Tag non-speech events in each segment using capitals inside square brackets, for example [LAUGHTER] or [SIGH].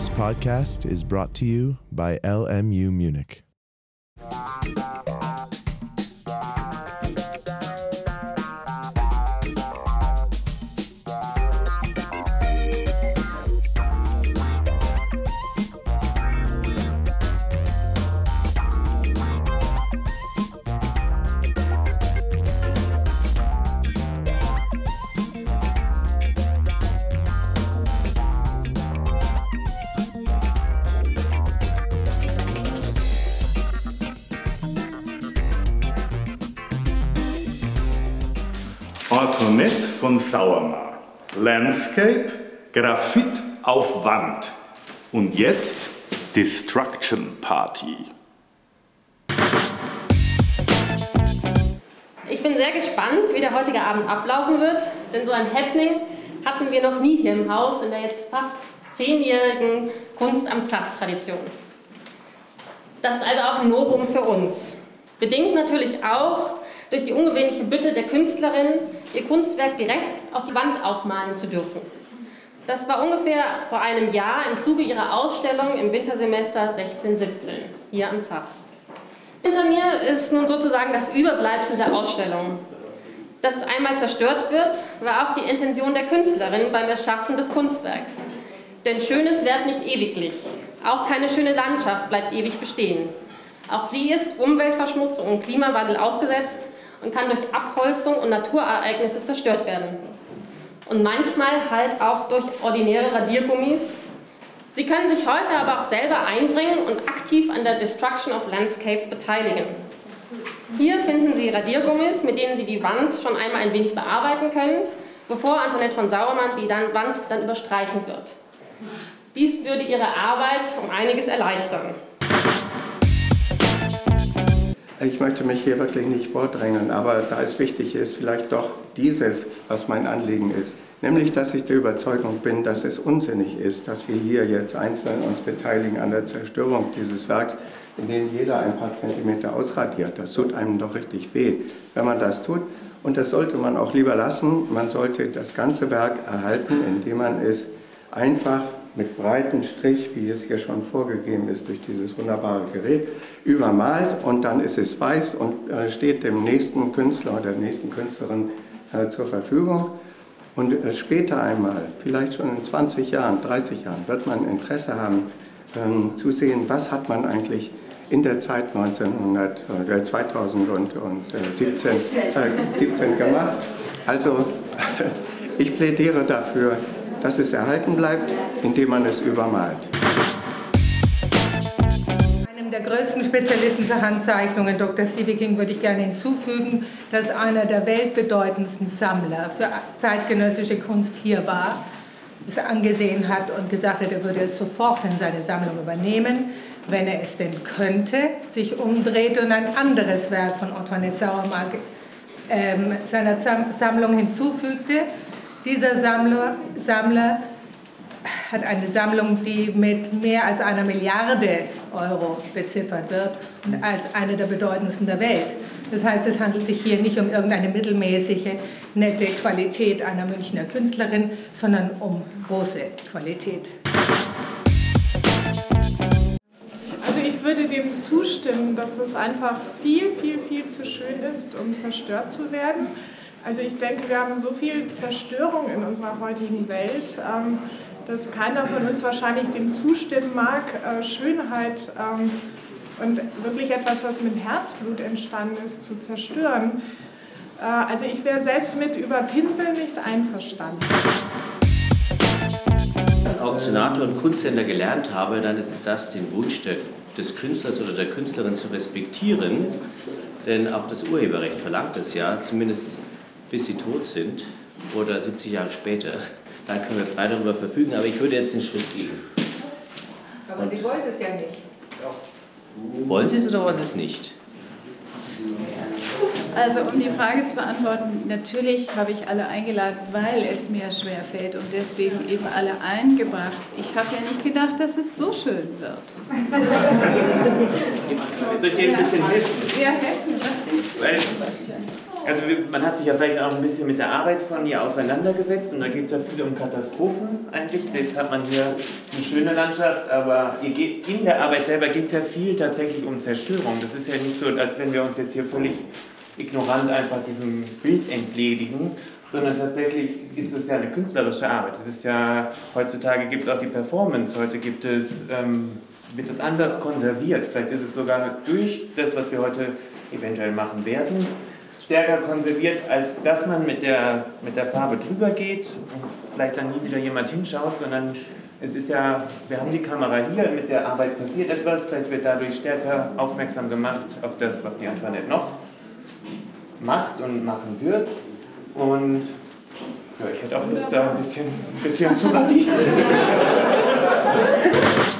This podcast is brought to you by LMU Munich. Antoinette von Sauermar. Landscape, Graphit auf Wand. Und jetzt Destruction Party. Ich bin sehr gespannt, wie der heutige Abend ablaufen wird, denn so ein Happening hatten wir noch nie hier im Haus in der jetzt fast zehnjährigen Kunst am ZAS-Tradition. Das ist also auch ein Novum für uns. Bedingt natürlich auch durch die ungewöhnliche Bitte der Künstlerin, ihr Kunstwerk direkt auf die Wand aufmalen zu dürfen. Das war ungefähr vor einem Jahr im Zuge ihrer Ausstellung im Wintersemester 16-17 hier am ZAS. Hinter mir ist nun sozusagen das Überbleibsel der Ausstellung. Dass es einmal zerstört wird, war auch die Intention der Künstlerin beim Erschaffen des Kunstwerks. Denn Schönes währt nicht ewiglich. Auch keine schöne Landschaft bleibt ewig bestehen. Auch sie ist Umweltverschmutzung und Klimawandel ausgesetzt und kann durch Abholzung und Naturereignisse zerstört werden. Und manchmal halt auch durch ordinäre Radiergummis. Sie können sich heute aber auch selber einbringen und aktiv an der Destruction of Landscape beteiligen. Hier finden Sie Radiergummis, mit denen Sie die Wand schon einmal ein wenig bearbeiten können, bevor Antoinette von Sauermann die dann Wand dann überstreichen wird. Dies würde Ihre Arbeit um einiges erleichtern. Ich möchte mich hier wirklich nicht vordrängeln, aber da es wichtig ist, vielleicht doch dieses, was mein Anliegen ist. Nämlich, dass ich der Überzeugung bin, dass es unsinnig ist, dass wir hier jetzt einzeln uns beteiligen an der Zerstörung dieses Werks, in dem jeder ein paar Zentimeter ausradiert. Das tut einem doch richtig weh, wenn man das tut. Und das sollte man auch lieber lassen. Man sollte das ganze Werk erhalten, indem man es einfach mit breiten Strich, wie es hier schon vorgegeben ist durch dieses wunderbare Gerät, übermalt und dann ist es weiß und äh, steht dem nächsten Künstler oder der nächsten Künstlerin äh, zur Verfügung. Und äh, später einmal, vielleicht schon in 20 Jahren, 30 Jahren, wird man Interesse haben ähm, zu sehen, was hat man eigentlich in der Zeit 1900, äh, 2017 äh, 17 gemacht. Also [LAUGHS] ich plädiere dafür, dass es erhalten bleibt, indem man es übermalt. Einem der größten Spezialisten für Handzeichnungen, Dr. Siebeking, würde ich gerne hinzufügen, dass einer der weltbedeutendsten Sammler für zeitgenössische Kunst hier war, es angesehen hat und gesagt hat, er würde es sofort in seine Sammlung übernehmen, wenn er es denn könnte, sich umdrehte und ein anderes Werk von Antoinette Sauermark ähm, seiner Sammlung hinzufügte. Dieser Sammler, Sammler hat eine Sammlung, die mit mehr als einer Milliarde Euro beziffert wird und als eine der bedeutendsten der Welt. Das heißt, es handelt sich hier nicht um irgendeine mittelmäßige, nette Qualität einer Münchner Künstlerin, sondern um große Qualität. Also ich würde dem zustimmen, dass es einfach viel, viel, viel zu schön ist, um zerstört zu werden. Also ich denke, wir haben so viel Zerstörung in unserer heutigen Welt, ähm, dass keiner von uns wahrscheinlich dem zustimmen mag, äh, Schönheit ähm, und wirklich etwas, was mit Herzblut entstanden ist, zu zerstören. Äh, also ich wäre selbst mit Überpinseln nicht einverstanden. Als Auktionator und Kunsthändler gelernt habe, dann ist es das, den Wunsch des Künstlers oder der Künstlerin zu respektieren. Denn auch das Urheberrecht verlangt es ja, zumindest bis sie tot sind oder 70 Jahre später. Dann können wir frei darüber verfügen, aber ich würde jetzt den Schritt gehen. Aber Sie wollen es ja nicht. Wollen Sie es oder wollen Sie es nicht? Also um die Frage zu beantworten, natürlich habe ich alle eingeladen, weil es mir schwer fällt und deswegen eben alle eingebracht. Ich habe ja nicht gedacht, dass es so schön wird. Soll ich dir ein bisschen helfen? Ja, helfen. Was Sebastian? Also man hat sich ja vielleicht auch ein bisschen mit der Arbeit von ihr auseinandergesetzt und da geht es ja viel um Katastrophen eigentlich. Jetzt hat man hier eine schöne Landschaft, aber in der Arbeit selber geht es ja viel tatsächlich um Zerstörung. Das ist ja nicht so, als wenn wir uns jetzt hier völlig ignorant einfach diesem Bild entledigen, sondern tatsächlich ist es ja eine künstlerische Arbeit. Es ist ja, heutzutage gibt es auch die Performance, heute gibt es, ähm, wird es anders konserviert. Vielleicht ist es sogar durch das, was wir heute eventuell machen werden, stärker konserviert, als dass man mit der, mit der Farbe drüber geht und vielleicht dann nie wieder jemand hinschaut, sondern es ist ja, wir haben die Kamera hier, mit der Arbeit passiert etwas, vielleicht wird dadurch stärker aufmerksam gemacht auf das, was die Antoinette noch macht und machen wird. Und ja, ich hätte auch Lust, da ein bisschen, ein bisschen zu radieren. [LAUGHS]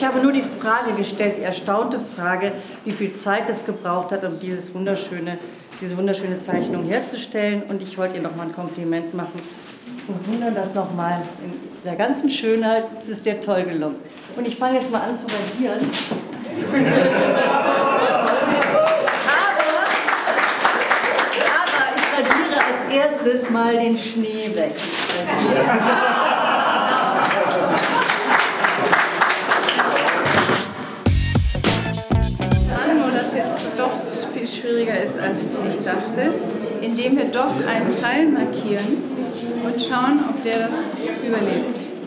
Ich habe nur die Frage gestellt, die erstaunte Frage, wie viel Zeit es gebraucht hat, um dieses wunderschöne, diese wunderschöne Zeichnung herzustellen. Und ich wollte ihr nochmal ein Kompliment machen und wundern das nochmal in der ganzen Schönheit. Es ist dir toll gelungen. Und ich fange jetzt mal an zu radieren. aber ich radiere als erstes mal den Schnee weg. Schwieriger ist, als ich dachte, indem wir doch einen Teil markieren und schauen, ob der das überlebt.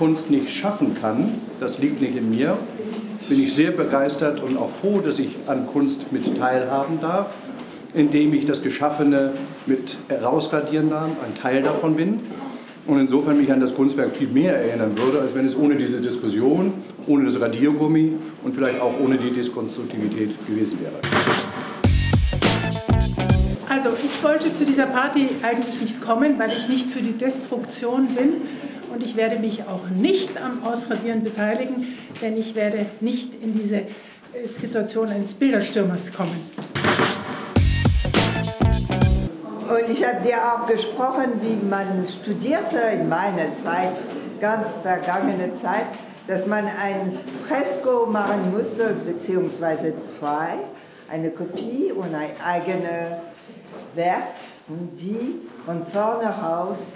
Kunst nicht schaffen kann, das liegt nicht in mir, bin ich sehr begeistert und auch froh, dass ich an Kunst mit teilhaben darf, indem ich das Geschaffene mit herausradieren darf, ein Teil davon bin und insofern mich an das Kunstwerk viel mehr erinnern würde, als wenn es ohne diese Diskussion, ohne das Radiergummi und vielleicht auch ohne die Diskonstruktivität gewesen wäre. Also ich wollte zu dieser Party eigentlich nicht kommen, weil ich nicht für die Destruktion bin, und ich werde mich auch nicht am Ausradieren beteiligen, denn ich werde nicht in diese äh, Situation eines Bilderstürmers kommen. Und ich habe dir auch gesprochen, wie man studierte in meiner Zeit, ganz vergangene Zeit, dass man ein Fresko machen musste, beziehungsweise zwei, eine Kopie und ein eigenes Werk und die von vorne raus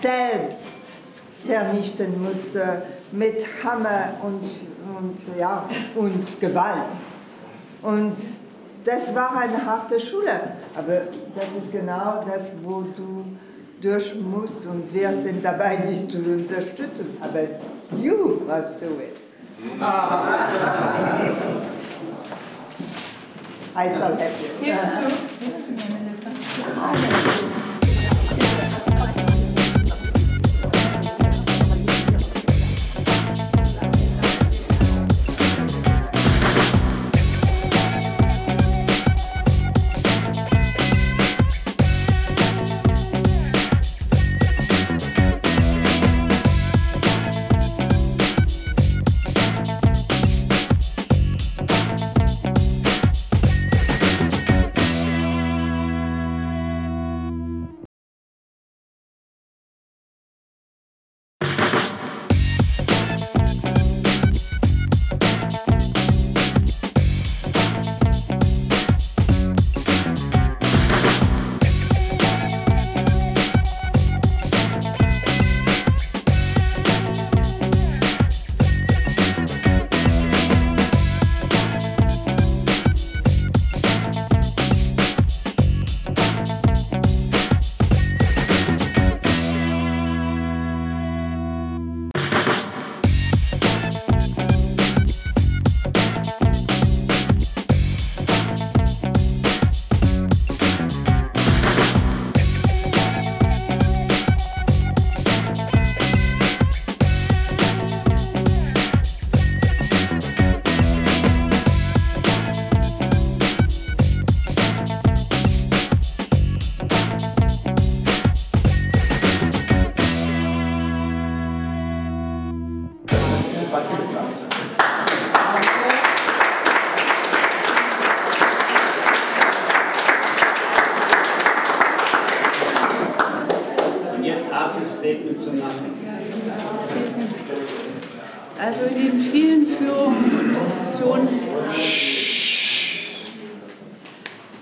selbst vernichten musste mit Hammer und, und, ja, und Gewalt. Und das war eine harte Schule, aber das ist genau das, wo du durch musst und wir sind dabei, dich zu unterstützen. Aber you must do it. [LAUGHS] I shall help you. Hilfst du? Hilfst du mir, Melissa?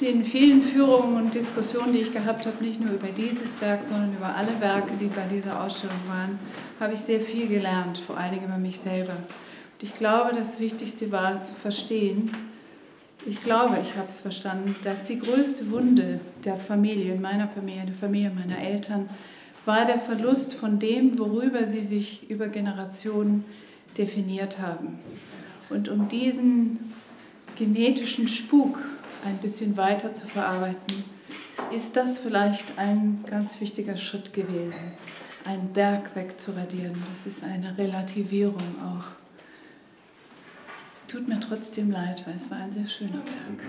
Den vielen Führungen und Diskussionen, die ich gehabt habe, nicht nur über dieses Werk, sondern über alle Werke, die bei dieser Ausstellung waren, habe ich sehr viel gelernt, vor allen Dingen über mich selber. Und ich glaube, das Wichtigste war zu verstehen, ich glaube, ich habe es verstanden, dass die größte Wunde der Familie, in meiner Familie, der Familie meiner Eltern, war der Verlust von dem, worüber sie sich über Generationen definiert haben. Und um diesen genetischen Spuk ein bisschen weiter zu verarbeiten, ist das vielleicht ein ganz wichtiger Schritt gewesen, einen Berg wegzuradieren. Das ist eine Relativierung auch. Es tut mir trotzdem leid, weil es war ein sehr schöner Berg.